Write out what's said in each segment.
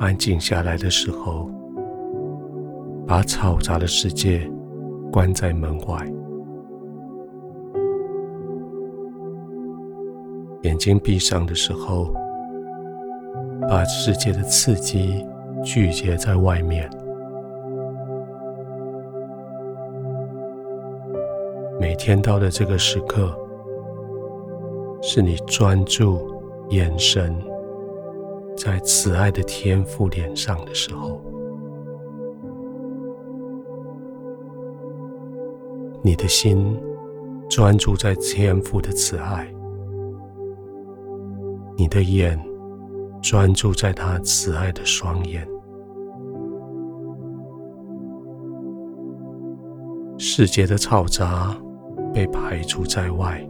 安静下来的时候，把嘈杂的世界关在门外，眼睛闭上的时候，把世界的刺激拒绝在外面。每天到了这个时刻，是你专注眼神在慈爱的天父脸上的时候，你的心专注在天父的慈爱，你的眼专注在他慈爱的双眼，世界的嘈杂。被排除在外，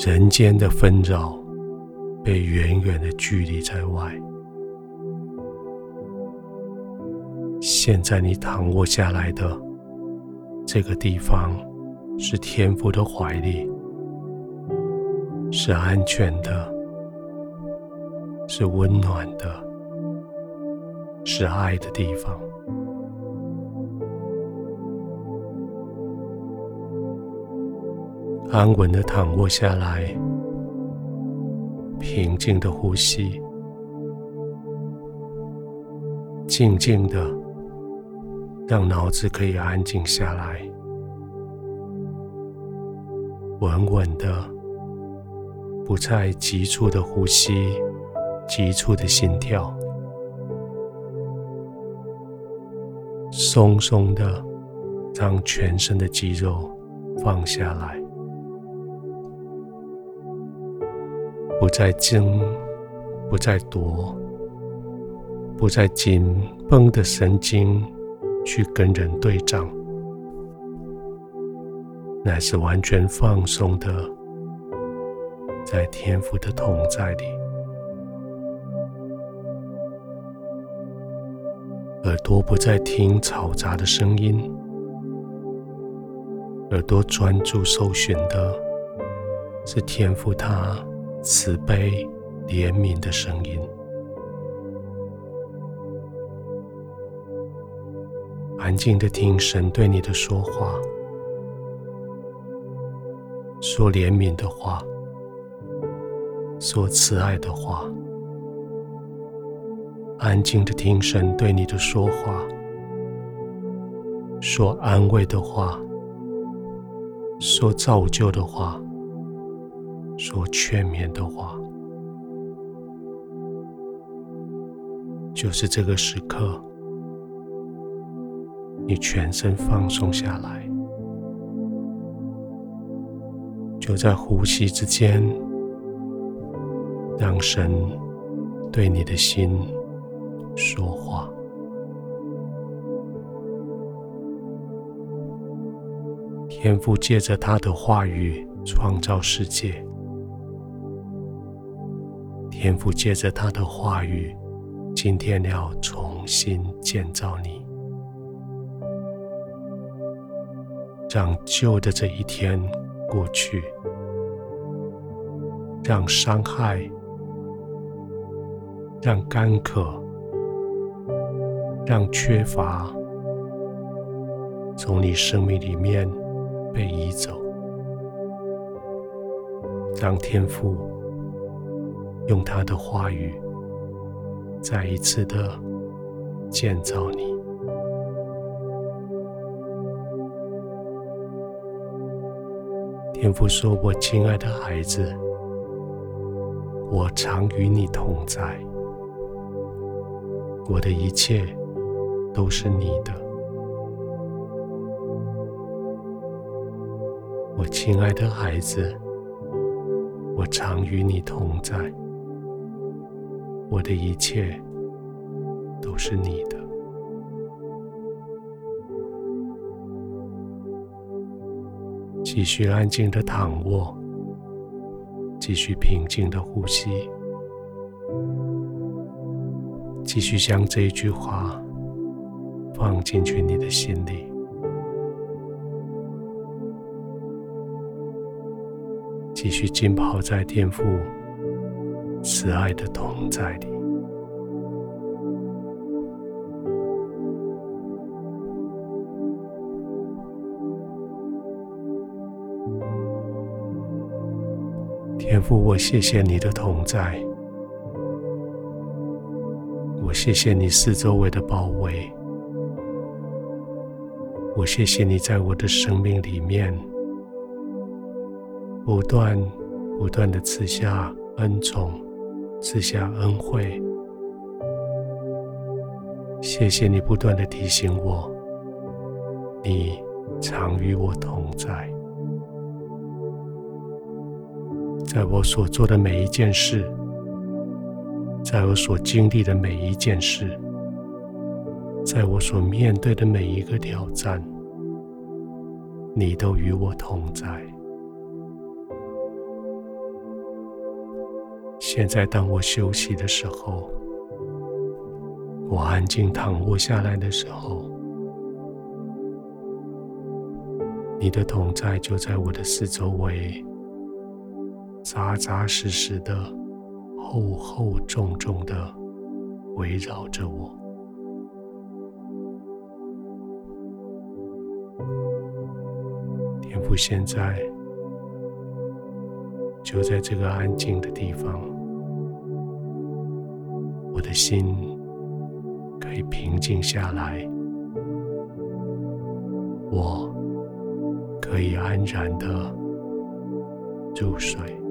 人间的纷扰被远远的距离在外。现在你躺卧下来的这个地方，是天父的怀里，是安全的，是温暖的，是爱的地方。安稳的躺卧下来，平静的呼吸，静静的让脑子可以安静下来，稳稳的，不再急促的呼吸，急促的心跳，松松的让全身的肌肉放下来。不再争，不再夺，不再紧绷的神经去跟人对仗，乃是完全放松的，在天赋的同在里，耳朵不再听嘈杂的声音，耳朵专注搜寻的是天赋他。慈悲、怜悯的声音，安静的听神对你的说话，说怜悯的话，说慈爱的话。安静的听神对你的说话，说安慰的话，说造就的话。说劝勉的话，就是这个时刻，你全身放松下来，就在呼吸之间，让神对你的心说话。天父借着他的话语创造世界。天父借着他的话语，今天要重新建造你，让旧的这一天过去，让伤害、让干渴、让缺乏，从你生命里面被移走，让天父。用他的话语，再一次的建造你。天父说：“我亲爱的孩子，我常与你同在，我的一切都是你的。我亲爱的孩子，我常与你同在。”我的一切都是你的。继续安静的躺卧，继续平静的呼吸，继续将这一句话放进去你的心里，继续浸泡在天赋慈爱的同在里。天父，我谢谢你的同在，我谢谢你四周围的包围，我谢谢你在我的生命里面不断不断的赐下恩宠赐下恩惠。谢谢你不断的提醒我，你常与我同在。在我所做的每一件事，在我所经历的每一件事，在我所面对的每一个挑战，你都与我同在。现在，当我休息的时候，我安静躺卧下来的时候，你的同在就在我的四周围。扎扎实实的、厚厚重重的围绕着我。天父，现在就在这个安静的地方，我的心可以平静下来，我可以安然的入睡。